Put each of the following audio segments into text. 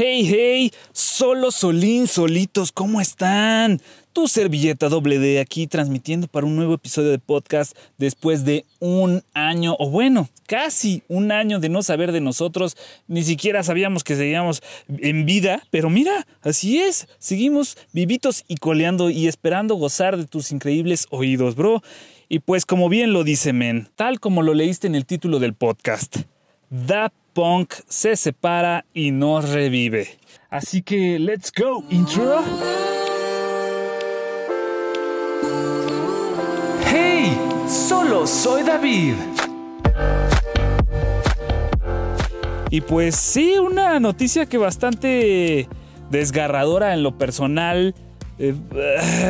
Hey, hey, solo Solín, solitos, ¿cómo están? Tu servilleta doble D aquí transmitiendo para un nuevo episodio de podcast después de un año, o bueno, casi un año de no saber de nosotros. Ni siquiera sabíamos que seguíamos en vida, pero mira, así es, seguimos vivitos y coleando y esperando gozar de tus increíbles oídos, bro. Y pues como bien lo dice Men, tal como lo leíste en el título del podcast, Da Punk se separa y no revive. Así que, let's go, intro. ¡Hey! Solo soy David. Y pues sí, una noticia que bastante desgarradora en lo personal. Eh,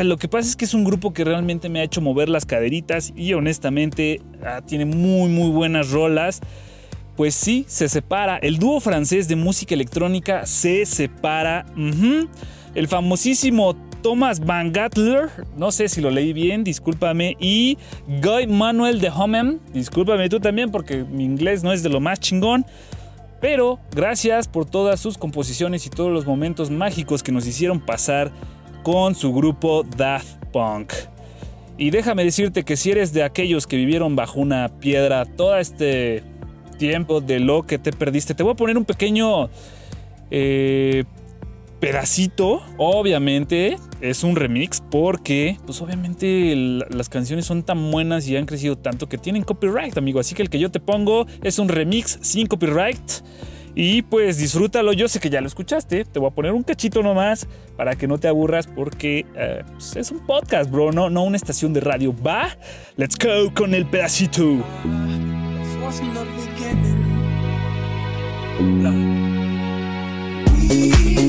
lo que pasa es que es un grupo que realmente me ha hecho mover las caderitas y honestamente ah, tiene muy muy buenas rolas. Pues sí, se separa. El dúo francés de música electrónica se separa. El famosísimo Thomas Van Gatler, no sé si lo leí bien, discúlpame, y Guy Manuel de Homem, discúlpame tú también porque mi inglés no es de lo más chingón. Pero gracias por todas sus composiciones y todos los momentos mágicos que nos hicieron pasar con su grupo Daft Punk. Y déjame decirte que si eres de aquellos que vivieron bajo una piedra todo este tiempo de lo que te perdiste, te voy a poner un pequeño eh, pedacito. Obviamente es un remix porque, pues obviamente las canciones son tan buenas y han crecido tanto que tienen copyright, amigo. Así que el que yo te pongo es un remix sin copyright. Y pues disfrútalo, yo sé que ya lo escuchaste, te voy a poner un cachito nomás para que no te aburras porque eh, pues, es un podcast, bro, no, no una estación de radio. ¿Va? Let's go con el pedacito. Force from the beginning. Hmm. She's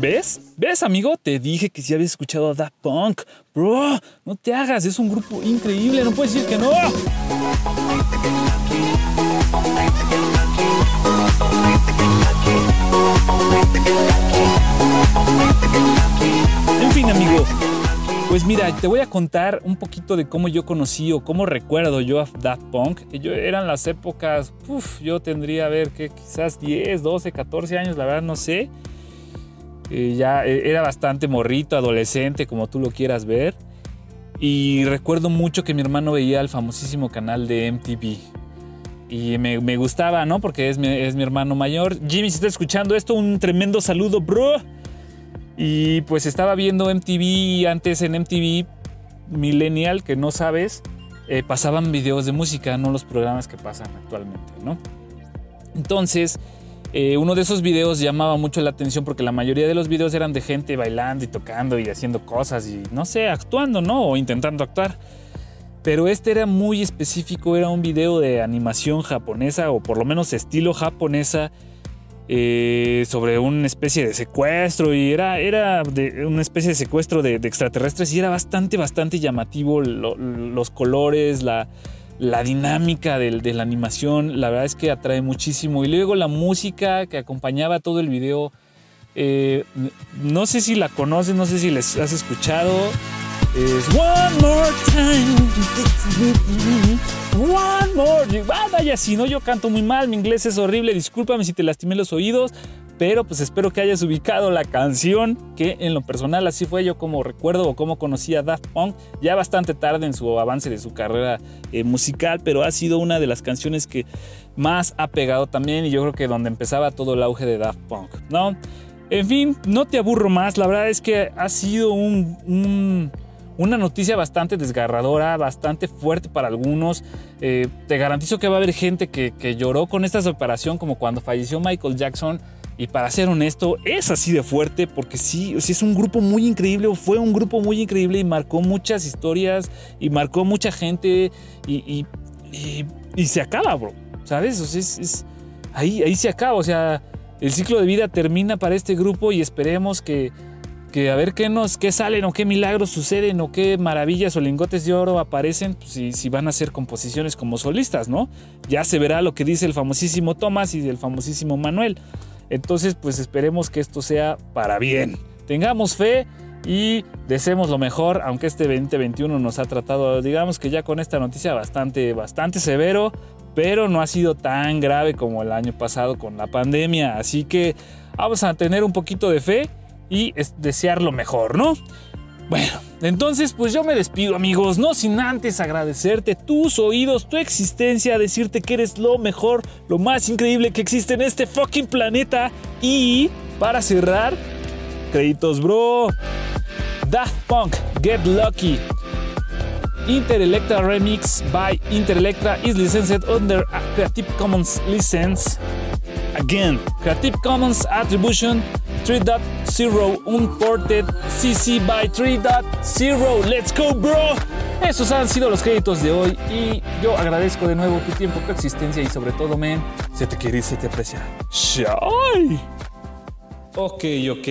¿Ves? ¿Ves, amigo? Te dije que si habías escuchado a Daft Punk. Bro, no te hagas, es un grupo increíble, no puedes decir que no. En fin, amigo. Pues mira, te voy a contar un poquito de cómo yo conocí o cómo recuerdo yo a Daft Punk. Yo, eran las épocas, uf, yo tendría, a ver, que quizás 10, 12, 14 años, la verdad no sé. Eh, ya eh, era bastante morrito, adolescente, como tú lo quieras ver. Y recuerdo mucho que mi hermano veía el famosísimo canal de MTV. Y me, me gustaba, ¿no? Porque es mi, es mi hermano mayor. Jimmy, si estás escuchando esto, un tremendo saludo, bro. Y pues estaba viendo MTV antes en MTV Millennial, que no sabes, eh, pasaban videos de música, no los programas que pasan actualmente, ¿no? Entonces, eh, uno de esos videos llamaba mucho la atención porque la mayoría de los videos eran de gente bailando y tocando y haciendo cosas y no sé, actuando, ¿no? O intentando actuar. Pero este era muy específico, era un video de animación japonesa o por lo menos estilo japonesa eh, sobre una especie de secuestro y era, era de una especie de secuestro de, extraterrestres y era bastante, bastante llamativo lo- los colores, la, la dinámica del- de la animación, la verdad es que atrae muchísimo y luego la música que acompañaba todo el video, eh, no sé si la conoces, no sé si les has escuchado. Es One More Time. One More. Ah, vaya, si no, yo canto muy mal, mi inglés es horrible, discúlpame si te lastimé los oídos, pero pues espero que hayas ubicado la canción, que en lo personal así fue yo como recuerdo o como conocí a Daft Punk, ya bastante tarde en su avance de su carrera eh, musical, pero ha sido una de las canciones que más ha pegado también y yo creo que donde empezaba todo el auge de Daft Punk, ¿no? En fin, no te aburro más, la verdad es que ha sido un- un una noticia bastante desgarradora, bastante fuerte para algunos. Eh, te garantizo que va a haber gente que, que lloró con esta separación, como cuando falleció Michael Jackson. Y para ser honesto, es así de fuerte porque sí, sí es un grupo muy increíble, fue un grupo muy increíble y marcó muchas historias y marcó mucha gente y, y- y- y se acaba, bro. ¿Sabes? O sea, es- es- ahí, ahí se acaba. O sea, el ciclo de vida termina para este grupo y esperemos que, que a ver qué nos, qué salen o qué milagros suceden o qué maravillas o lingotes de oro aparecen, pues, si, si van a hacer composiciones como solistas, ¿no? Ya se verá lo que dice el famosísimo Tomás y el famosísimo Manuel. Entonces, pues esperemos que esto sea para bien. Tengamos fe y deseemos lo mejor, aunque este 2021 nos ha tratado, digamos que ya con esta noticia bastante, bastante severo, pero no ha sido tan grave como el año pasado con la pandemia. Así que vamos a tener un poquito de fe y es- desear lo mejor, ¿no? Bueno, entonces pues yo me despido amigos, no sin antes agradecerte tus oídos, tu existencia, decirte que eres lo mejor, lo más increíble que existe en este fucking planeta. Y para cerrar, créditos bro, Daft Punk, Get Lucky, Interelectra Remix by Interelectra is licensed under a Creative Commons license. Again, Creative Commons Attribution 3.0 Unported CC by 3.0. Let's go, bro. Esos han sido los créditos de hoy y yo agradezco de nuevo tu tiempo, tu existencia y sobre todo, men, se te quiere y se te aprecia. Shy. Ok, ok.